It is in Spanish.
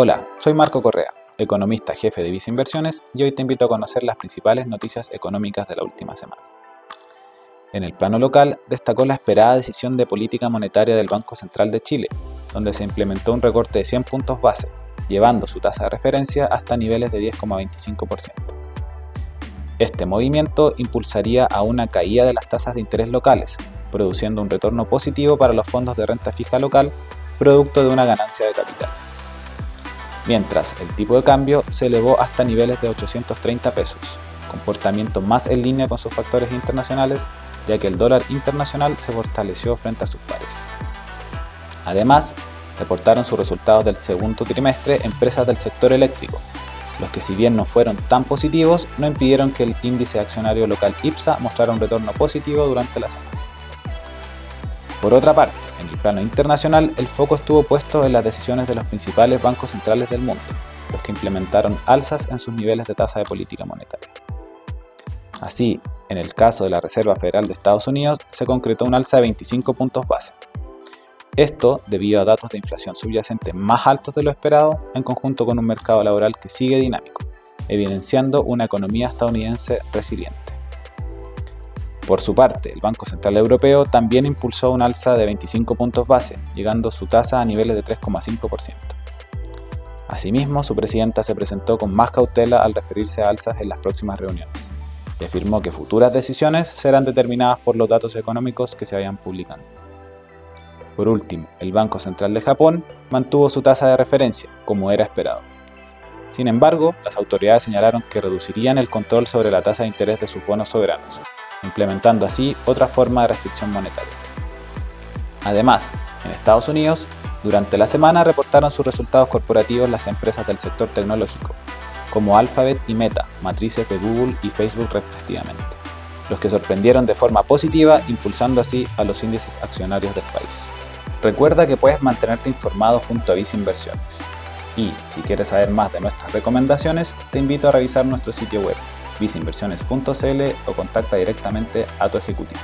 Hola, soy Marco Correa, economista jefe de Visa Inversiones y hoy te invito a conocer las principales noticias económicas de la última semana. En el plano local, destacó la esperada decisión de política monetaria del Banco Central de Chile, donde se implementó un recorte de 100 puntos base, llevando su tasa de referencia hasta niveles de 10,25%. Este movimiento impulsaría a una caída de las tasas de interés locales, produciendo un retorno positivo para los fondos de renta fija local, producto de una ganancia de capital. Mientras el tipo de cambio se elevó hasta niveles de 830 pesos, comportamiento más en línea con sus factores internacionales, ya que el dólar internacional se fortaleció frente a sus pares. Además, reportaron sus resultados del segundo trimestre empresas del sector eléctrico, los que si bien no fueron tan positivos, no impidieron que el índice accionario local IPSA mostrara un retorno positivo durante la semana. Por otra parte, en el plano internacional, el foco estuvo puesto en las decisiones de los principales bancos centrales del mundo, los que implementaron alzas en sus niveles de tasa de política monetaria. Así, en el caso de la Reserva Federal de Estados Unidos, se concretó un alza de 25 puntos base, esto debido a datos de inflación subyacente más altos de lo esperado, en conjunto con un mercado laboral que sigue dinámico, evidenciando una economía estadounidense resiliente. Por su parte, el Banco Central Europeo también impulsó un alza de 25 puntos base, llegando su tasa a niveles de 3,5%. Asimismo, su presidenta se presentó con más cautela al referirse a alzas en las próximas reuniones y afirmó que futuras decisiones serán determinadas por los datos económicos que se vayan publicando. Por último, el Banco Central de Japón mantuvo su tasa de referencia, como era esperado. Sin embargo, las autoridades señalaron que reducirían el control sobre la tasa de interés de sus bonos soberanos, implementando así otra forma de restricción monetaria. Además, en Estados Unidos, durante la semana reportaron sus resultados corporativos las empresas del sector tecnológico, como Alphabet y Meta, matrices de Google y Facebook respectivamente, los que sorprendieron de forma positiva, impulsando así a los índices accionarios del país. Recuerda que puedes mantenerte informado junto a Visa Inversiones. Y si quieres saber más de nuestras recomendaciones, te invito a revisar nuestro sitio web visinversiones.cl o contacta directamente a tu ejecutivo.